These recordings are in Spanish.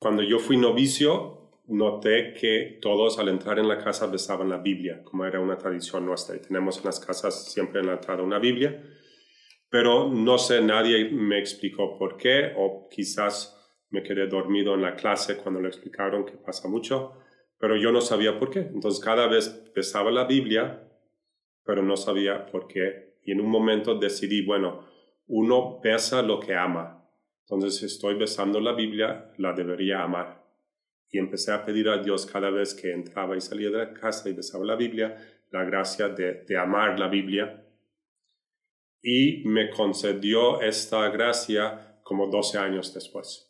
Cuando yo fui novicio, noté que todos al entrar en la casa besaban la Biblia, como era una tradición nuestra. Y tenemos en las casas siempre en la entrada una Biblia. Pero no sé, nadie me explicó por qué, o quizás me quedé dormido en la clase cuando le explicaron que pasa mucho, pero yo no sabía por qué. Entonces cada vez besaba la Biblia, pero no sabía por qué. Y en un momento decidí, bueno, uno besa lo que ama. Entonces, estoy besando la Biblia, la debería amar. Y empecé a pedir a Dios cada vez que entraba y salía de la casa y besaba la Biblia, la gracia de, de amar la Biblia. Y me concedió esta gracia como 12 años después.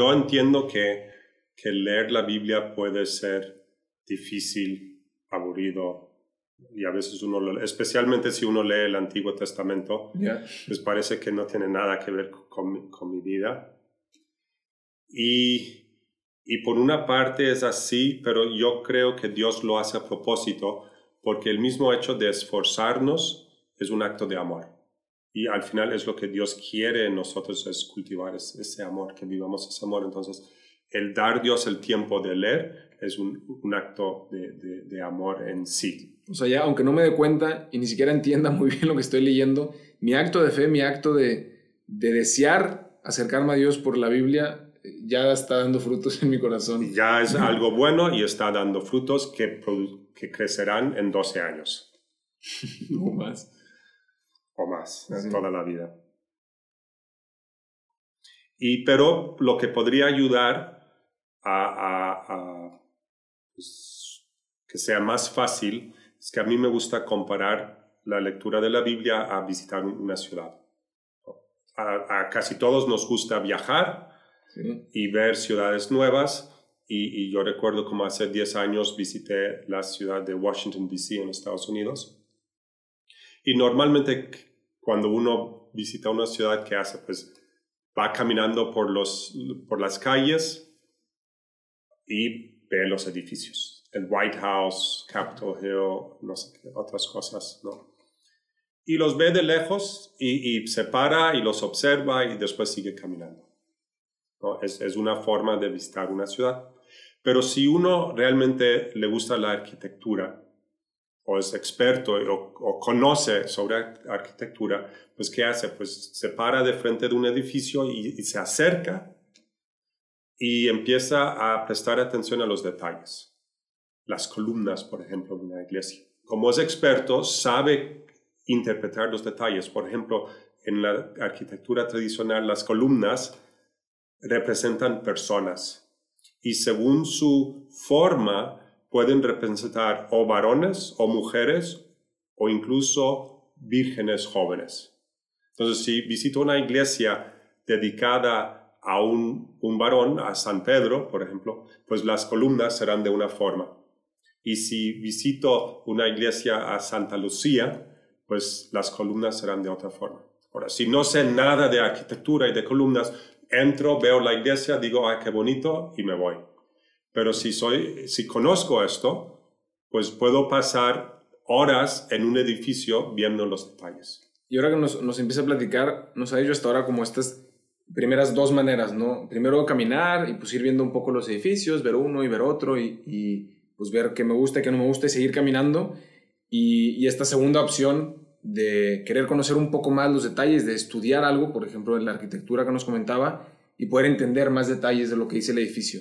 Yo entiendo que, que leer la Biblia puede ser difícil, aburrido, y a veces uno, especialmente si uno lee el Antiguo Testamento, pues parece que no tiene nada que ver con, con mi vida. Y, y, por una parte es así, pero yo creo que Dios lo hace a propósito, porque el mismo hecho de esforzarnos es un acto de amor. Y al final es lo que Dios quiere en nosotros, es cultivar ese amor, que vivamos ese amor. Entonces, el dar Dios el tiempo de leer es un, un acto de, de, amor en sí. O sea, ya aunque no me dé cuenta y ni siquiera entienda muy bien lo que estoy leyendo, mi acto de fe, mi acto de, de desear acercarme a Dios por la Biblia, ya está dando frutos en mi corazón. Ya es algo bueno y está dando frutos que, que crecerán en 12 años. no más o más toda la vida. Y, pero lo que podría ayudar a, pues, que sea más fácil es que a mí me gusta comparar la lectura de la Biblia a visitar una ciudad. A, casi todos nos gusta viajar y ver ciudades nuevas. Y, y, yo recuerdo como hace 10 años visité la ciudad de Washington, D.C. en Estados Unidos. Y normalmente cuando uno visita una ciudad, que hace? Pues va caminando por, los, por las calles y ve los edificios. El White House, Capitol Hill, no sé qué, otras cosas, ¿no? Y los ve de lejos y, se para y los observa y después sigue caminando. ¿no? Es, es una forma de visitar una ciudad. Pero si uno realmente le gusta la arquitectura, o es experto o, conoce sobre arquitectura, pues ¿qué hace? Pues se para de frente de un edificio y, se acerca y empieza a prestar atención a los detalles. Las columnas, por ejemplo, de una iglesia. Como es experto, sabe interpretar los detalles. Por ejemplo, en la arquitectura tradicional, las columnas representan personas y según su forma, pueden representar o varones o mujeres o incluso vírgenes jóvenes. Entonces, si visito una iglesia dedicada a un, varón, a San Pedro, por ejemplo, pues las columnas serán de una forma. Y si visito una iglesia a Santa Lucía, pues las columnas serán de otra forma. Ahora, si no sé nada de arquitectura y de columnas, entro, veo la iglesia, digo, ay, qué bonito, y me voy. Pero si, soy, si conozco esto, pues puedo pasar horas en un edificio viendo los detalles. Y ahora que nos, nos empieza a platicar, nos ha dicho hasta ahora como estas primeras dos maneras, ¿no? Primero caminar y pues ir viendo un poco los edificios, ver uno y ver otro y, y pues ver qué me gusta qué no me gusta y seguir caminando. Y, y, esta segunda opción de querer conocer un poco más los detalles, de estudiar algo, por ejemplo, en la arquitectura que nos comentaba, y poder entender más detalles de lo que dice el edificio.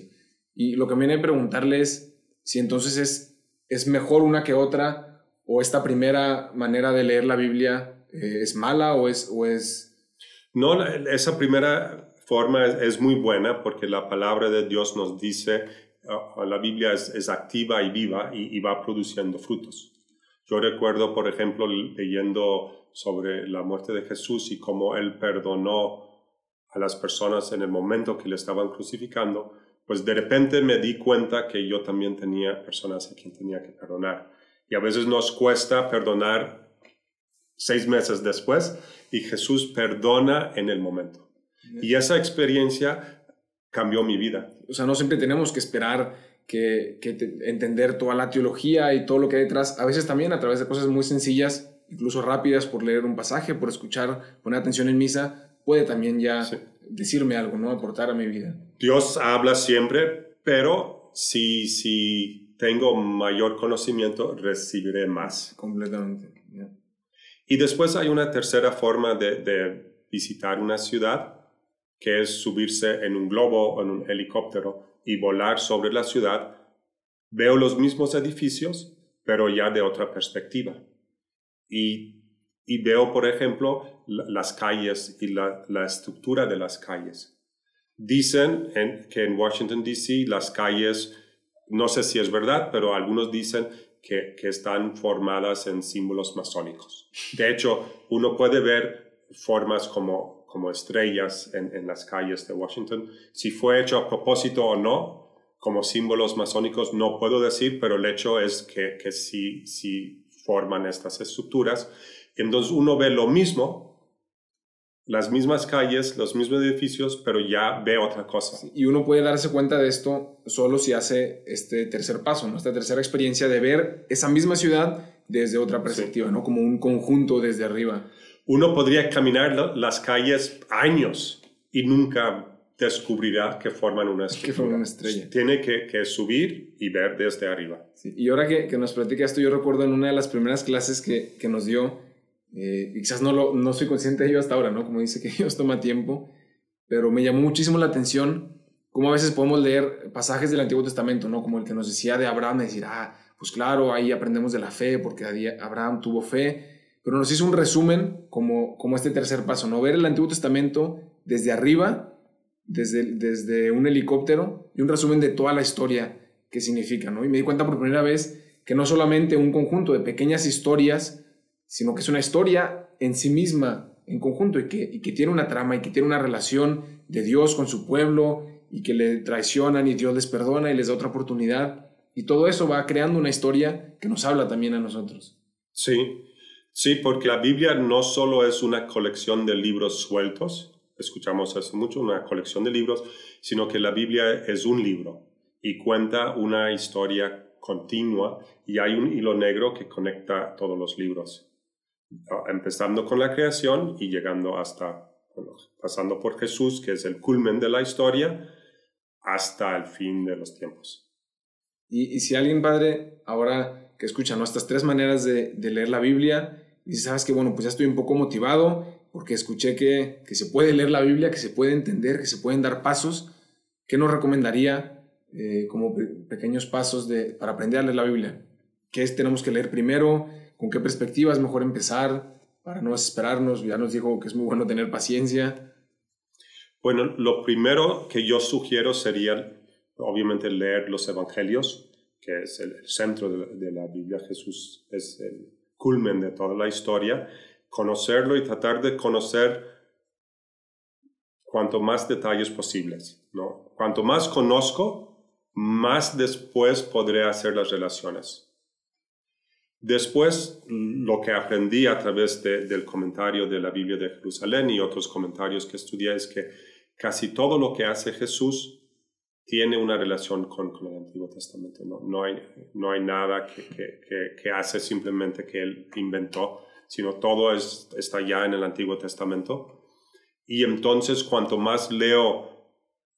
Y lo que me viene a preguntarle es si entonces es, es mejor una que otra o esta primera manera de leer la Biblia eh, es mala o es, o es... No, esa primera forma es, muy buena porque la palabra de Dios nos dice, uh, la Biblia es, activa y viva y, va produciendo frutos. Yo recuerdo, por ejemplo, leyendo sobre la muerte de Jesús y cómo Él perdonó a las personas en el momento que le estaban crucificando, pues de repente me di cuenta que yo también tenía personas a quien tenía que perdonar. Y a veces nos cuesta perdonar seis meses después y Jesús perdona en el momento. Y esa experiencia cambió mi vida. O sea, no siempre tenemos que esperar que, entender toda la teología y todo lo que hay detrás. A veces también a través de cosas muy sencillas, incluso rápidas, por leer un pasaje, por escuchar, poner atención en misa, puede también ya decirme algo, ¿no? Aportar a mi vida. Dios habla siempre, pero si, si tengo mayor conocimiento, recibiré más. Completamente. Y después hay una tercera forma de, visitar una ciudad, que es subirse en un globo o en un helicóptero y volar sobre la ciudad. Veo los mismos edificios, pero ya de otra perspectiva. Y, y veo, por ejemplo, las calles y la, la estructura de las calles. Dicen que en Washington, D.C., las calles, no sé si es verdad, pero algunos dicen que, que, están formadas en símbolos masónicos. De hecho, uno puede ver formas como, como estrellas en, en, las calles de Washington. Si fue hecho a propósito o no, como símbolos masónicos, no puedo decir, pero el hecho es que, que sí, sí forman estas estructuras. Entonces uno ve lo mismo, las mismas calles, los mismos edificios, pero ya ve otra cosa. Y uno puede darse cuenta de esto solo si hace este tercer paso, ¿no? esta tercera experiencia de ver esa misma ciudad desde otra perspectiva, ¿no? como un conjunto desde arriba. Uno podría caminar las calles años y nunca descubrirá que forman una estrella. Una estrella. Tiene que, que, subir y ver desde arriba. Y ahora que, que, nos platica esto, yo recuerdo en una de las primeras clases que, que nos dio, eh, quizás no, lo, no soy consciente de ello hasta ahora, ¿no? Como dice que Dios toma tiempo, pero me llamó muchísimo la atención cómo a veces podemos leer pasajes del Antiguo Testamento, ¿no? Como el que nos decía de Abraham, decir, ah, pues claro, ahí aprendemos de la fe, porque Abraham tuvo fe, pero nos hizo un resumen como, como este tercer paso, ¿no? Ver el Antiguo Testamento desde arriba, desde, desde un helicóptero, y un resumen de toda la historia que significa, ¿no? Y me di cuenta por primera vez que no solamente un conjunto de pequeñas historias, sino que es una historia en sí misma, en conjunto, y que, tiene una trama y que tiene una relación de Dios con su pueblo y que le traicionan y Dios les perdona y les da otra oportunidad. Y todo eso va creando una historia que nos habla también a nosotros. Sí, sí, porque la Biblia no solo es una colección de libros sueltos, escuchamos hace mucho, una colección de libros, sino que la Biblia es un libro y cuenta una historia continua y hay un hilo negro que conecta todos los libros empezando con la creación y llegando hasta, pasando por Jesús, que es el culmen de la historia, hasta el fin de los tiempos. Y, si alguien, padre, ahora que escucha ¿no? estas tres maneras de, leer la Biblia, y sabes que, bueno, pues ya estoy un poco motivado porque escuché que, que, se puede leer la Biblia, que se puede entender, que se pueden dar pasos, ¿qué nos recomendaría eh, como pequeños pasos de, para aprender a leer la Biblia? ¿Qué tenemos que leer primero? Con qué perspectiva es mejor empezar para no desesperarnos. Ya nos dijo que es muy bueno tener paciencia. Bueno, lo primero que yo sugiero sería, obviamente, leer los evangelios, que es el, centro de la, Biblia. Jesús es el culmen de toda la historia. Conocerlo y tratar de conocer cuanto más detalles posibles. ¿no? Cuanto más conozco, más después podré hacer las relaciones. Después, lo que aprendí a través del comentario de la Biblia de Jerusalén y otros comentarios que estudié es que casi todo lo que hace Jesús tiene una relación con, el Antiguo Testamento. No, no, hay, no hay nada que, que, que, hace simplemente que él inventó, sino todo es, está ya en el Antiguo Testamento. Y entonces, cuanto más leo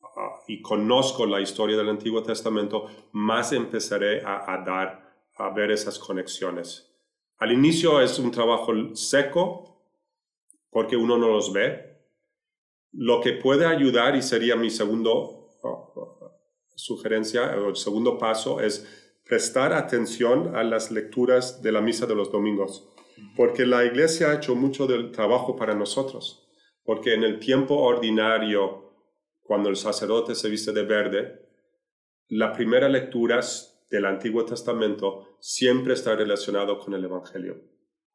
ah, y conozco la historia del Antiguo Testamento, más empezaré a, a dar a ver esas conexiones. Al inicio es un trabajo seco porque uno no los ve. Lo que puede ayudar y sería mi segundo sugerencia o segundo paso es prestar atención a las lecturas de la misa de los domingos, porque la iglesia ha hecho mucho del trabajo para nosotros, porque en el tiempo ordinario, cuando el sacerdote se viste de verde, la primera lectura del Antiguo Testamento siempre está relacionado con el Evangelio.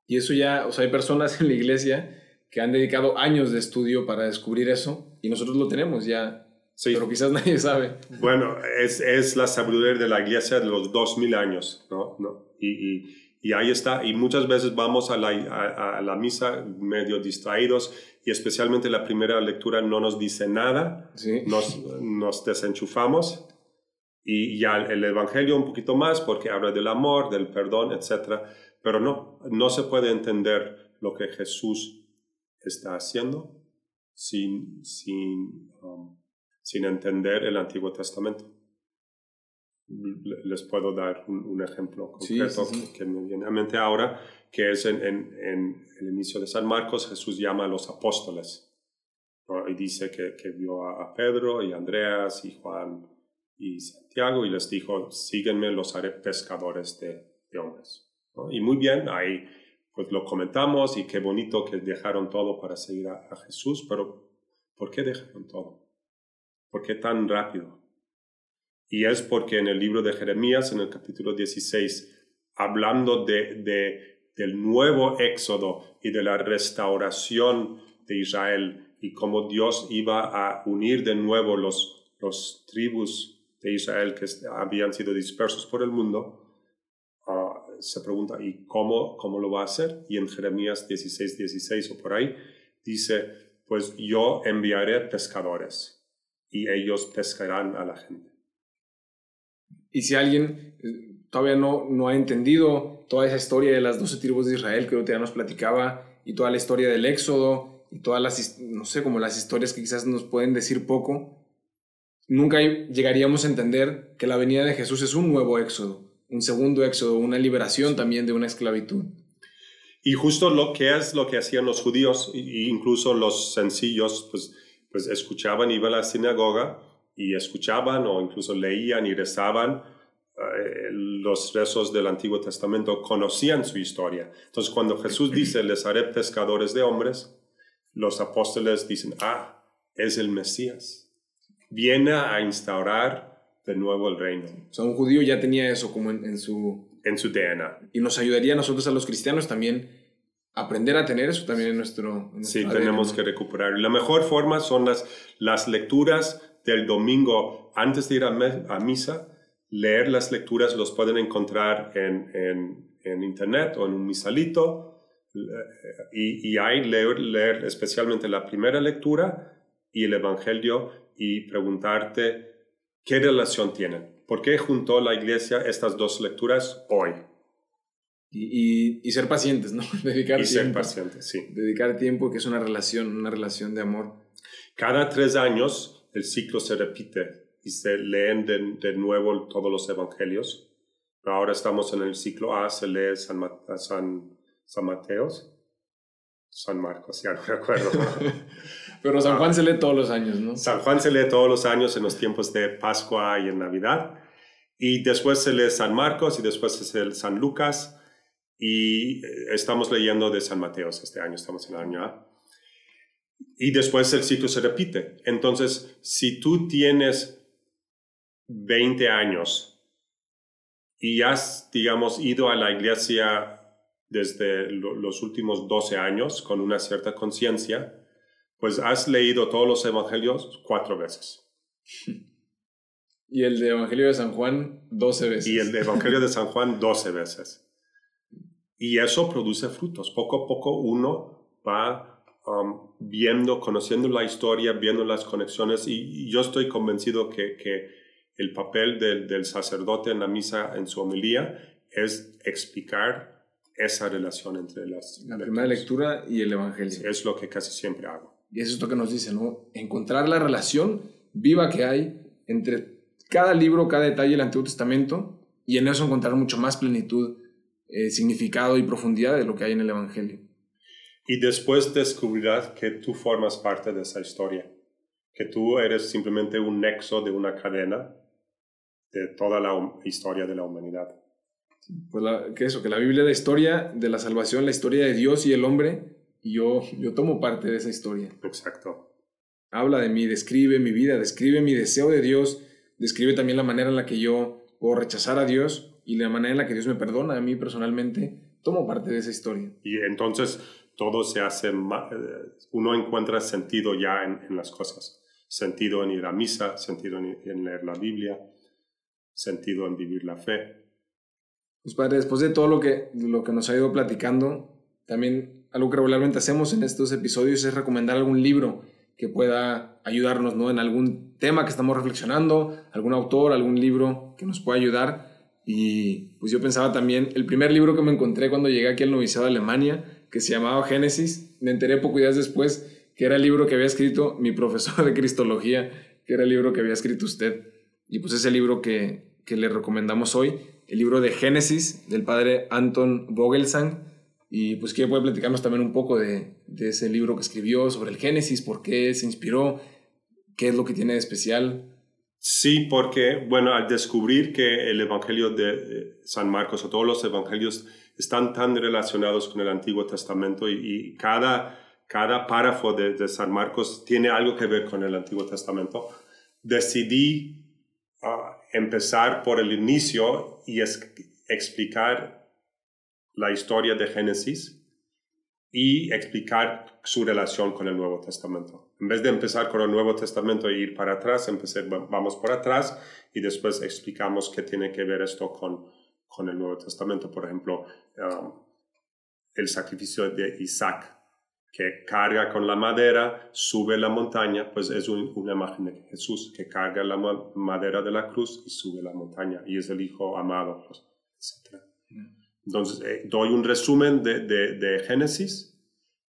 Y eso ya, o sea, hay personas en la iglesia que han dedicado años de estudio para descubrir eso y nosotros lo tenemos ya, sí. pero quizás nadie sabe. Bueno, es, es la sabiduría de la iglesia de los dos mil años, ¿no? ¿no? Y, y, y, ahí está, y muchas veces vamos a la, a, a la misa medio distraídos y especialmente la primera lectura no nos dice nada, sí. nos, nos desenchufamos y ya el Evangelio un poquito más porque habla del amor, del perdón, etc. Pero no, no se puede entender lo que Jesús está haciendo sin, sin, um, sin entender el Antiguo Testamento. Les puedo dar un, un ejemplo concreto sí, sí, sí. que me viene a mente ahora, que es en, en, en, el inicio de San Marcos, Jesús llama a los apóstoles ¿no? y dice que, que vio a, a Pedro y Andreas y Juan y Santiago y les dijo, síguenme, los haré pescadores de, de hombres. ¿no? Y muy bien, ahí pues lo comentamos y qué bonito que dejaron todo para seguir a, a, Jesús, pero ¿por qué dejaron todo? ¿Por qué tan rápido? Y es porque en el libro de Jeremías, en el capítulo 16, hablando de, de, del nuevo éxodo y de la restauración de Israel y cómo Dios iba a unir de nuevo los, los tribus de Israel que habían sido dispersos por el mundo, uh, se pregunta, ¿y cómo, cómo lo va a hacer? Y en Jeremías 16, 16 o por ahí, dice, pues yo enviaré pescadores y ellos pescarán a la gente. Y si alguien eh, todavía no, no ha entendido toda esa historia de las doce tribus de Israel que ya nos platicaba, y toda la historia del Éxodo, y todas las, no sé, como las historias que quizás nos pueden decir poco, nunca llegaríamos a entender que la venida de Jesús es un nuevo éxodo, un segundo éxodo, una liberación también de una esclavitud. Y justo lo que es lo que hacían los judíos, incluso los sencillos, pues, pues escuchaban, iban a la sinagoga y escuchaban o incluso leían y rezaban eh, los rezos del Antiguo Testamento, conocían su historia. Entonces cuando Jesús dice, les haré pescadores de hombres, los apóstoles dicen, ah, es el Mesías viene a instaurar de nuevo el reino. O sea, un judío ya tenía eso como en, en, su... En su DNA. Y nos ayudaría a nosotros, a los cristianos, también aprender a tener eso también en nuestro... En sí, tenemos que recuperar. La mejor forma son las, las lecturas del domingo antes de ir a, a misa. Leer las lecturas los pueden encontrar en, en, en internet o en un misalito. Y, y ahí leer, leer especialmente la primera lectura y el Evangelio y preguntarte qué relación tienen. ¿Por qué juntó la iglesia estas dos lecturas hoy? Y, y, y ser pacientes, ¿no? Dedicar y tiempo, ser pacientes, sí. Dedicar tiempo, que es una relación, una relación de amor. Cada tres años el ciclo se repite y se leen de, de nuevo todos los evangelios. Ahora estamos en el ciclo A, se lee San, San, San Mateos, San Marcos, ya no me acuerdo. Pero San Juan se lee todos los años, ¿no? San Juan se lee todos los años en los tiempos de Pascua y en Navidad. Y después se lee San Marcos y después se lee San Lucas. Y eh, estamos leyendo de San Mateo este año, estamos en el año A. Y después el ciclo se repite. Entonces, si tú tienes 20 años y has, digamos, ido a la iglesia desde los últimos 12 años con una cierta conciencia, pues has leído todos los evangelios cuatro veces. Y el de Evangelio de San Juan doce veces. Y el de Evangelio de San Juan doce veces. Y eso produce frutos. Poco a poco uno va um, viendo, conociendo la historia, viendo las conexiones. Y, y yo estoy convencido que, que el papel del, del, sacerdote en la misa, en su homilía, es explicar esa relación entre las... La primera lectura y el Evangelio. Es lo que casi siempre hago. Y eso es lo que nos dice, ¿no? Encontrar la relación viva que hay entre cada libro, cada detalle del Antiguo Testamento y en eso encontrar mucho más plenitud, eh, significado y profundidad de lo que hay en el Evangelio. Y después descubrirás que tú formas parte de esa historia, que tú eres simplemente un nexo de una cadena de toda la historia de la humanidad. Pues que eso, que la Biblia es la historia de la salvación, la historia de Dios y el hombre, y yo, yo tomo parte de esa historia. Exacto. Habla de mí, describe mi vida, describe mi deseo de Dios, describe también la manera en la que yo o rechazar a Dios y la manera en la que Dios me perdona a mí personalmente, tomo parte de esa historia. Y entonces todo se hace, eh, uno encuentra sentido ya en, las cosas. Sentido en ir a misa, sentido en, leer la Biblia, sentido en vivir la fe. Pues padre, después de todo lo que, lo que nos ha ido platicando, también algo que regularmente hacemos en estos episodios es recomendar algún libro que pueda ayudarnos ¿no? en algún tema que estamos reflexionando, algún autor, algún libro que nos pueda ayudar. Y pues yo pensaba también, el primer libro que me encontré cuando llegué aquí al noviciado de Alemania, que se llamaba Génesis, me enteré poco días después que era el libro que había escrito mi profesor de Cristología, que era el libro que había escrito usted. Y pues ese libro que, que le recomendamos hoy, el libro de Génesis del padre Anton Vogelsang. Y pues que puede platicarnos también un poco de, de ese libro que escribió sobre el Génesis, por qué se inspiró, qué es lo que tiene de especial. Sí, porque, bueno, al descubrir que el Evangelio de San Marcos o todos los evangelios están tan relacionados con el Antiguo Testamento y, cada, cada párrafo de, San Marcos tiene algo que ver con el Antiguo Testamento, decidí ah, empezar por el inicio y explicar la historia de Génesis y explicar su relación con el Nuevo Testamento. En vez de empezar con el Nuevo Testamento e ir para atrás, empecé, vamos por atrás y después explicamos qué tiene que ver esto con, con el Nuevo Testamento. Por ejemplo, um, el sacrificio de Isaac, que carga con la madera, sube la montaña, pues es una imagen de Jesús, que carga la madera de la cruz y sube la montaña, y es el Hijo amado, pues, etc. Entonces, eh, doy un resumen de, de, Génesis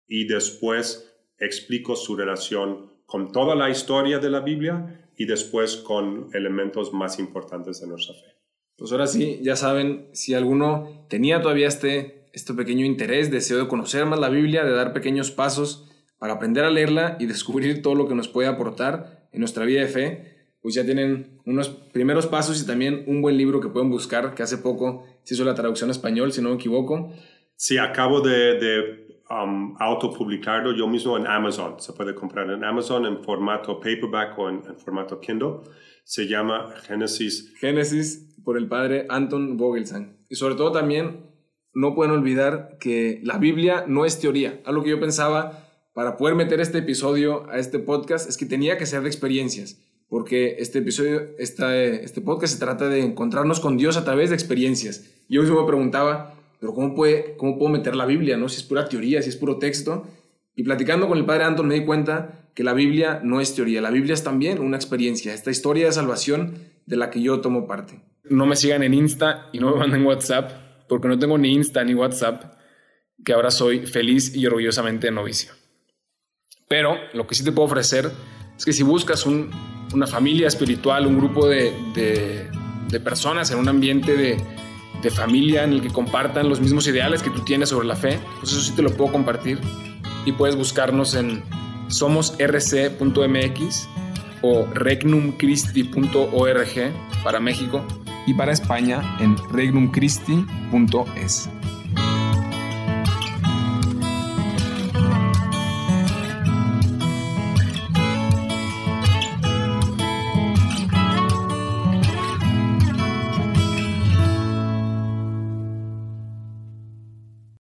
y después explico su relación con toda la historia de la Biblia y después con elementos más importantes de nuestra fe. Pues ahora sí, ya saben, si alguno tenía todavía este, este pequeño interés, deseo de conocer más la Biblia, de dar pequeños pasos para aprender a leerla y descubrir todo lo que nos puede aportar en nuestra vida de fe, pues ya tienen unos primeros pasos y también un buen libro que pueden buscar, que hace poco se hizo la traducción a español, si no me equivoco. Sí, acabo de, de um, autopublicarlo yo mismo en Amazon. Se puede comprar en Amazon en formato paperback o en, formato Kindle. Se llama Génesis. Génesis por el padre Anton Vogelsang. Y sobre todo también no pueden olvidar que la Biblia no es teoría. Algo que yo pensaba para poder meter este episodio a este podcast es que tenía que ser de experiencias porque este episodio, esta, este podcast se trata de encontrarnos con Dios a través de experiencias. Yo mismo me preguntaba, pero ¿cómo, puede, ¿cómo puedo meter la Biblia? ¿no? Si es pura teoría, si es puro texto. Y platicando con el padre Anton me di cuenta que la Biblia no es teoría, la Biblia es también una experiencia, esta historia de salvación de la que yo tomo parte. No me sigan en Insta y no me manden WhatsApp, porque no tengo ni Insta ni WhatsApp, que ahora soy feliz y orgullosamente novicio. Pero lo que sí te puedo ofrecer es que si buscas un una familia espiritual, un grupo de, personas en un ambiente de, familia en el que compartan los mismos ideales que tú tienes sobre la fe, pues eso sí te lo puedo compartir. Y puedes buscarnos en somosrc.mx o regnumchristi.org para México y para España en regnumchristi.es.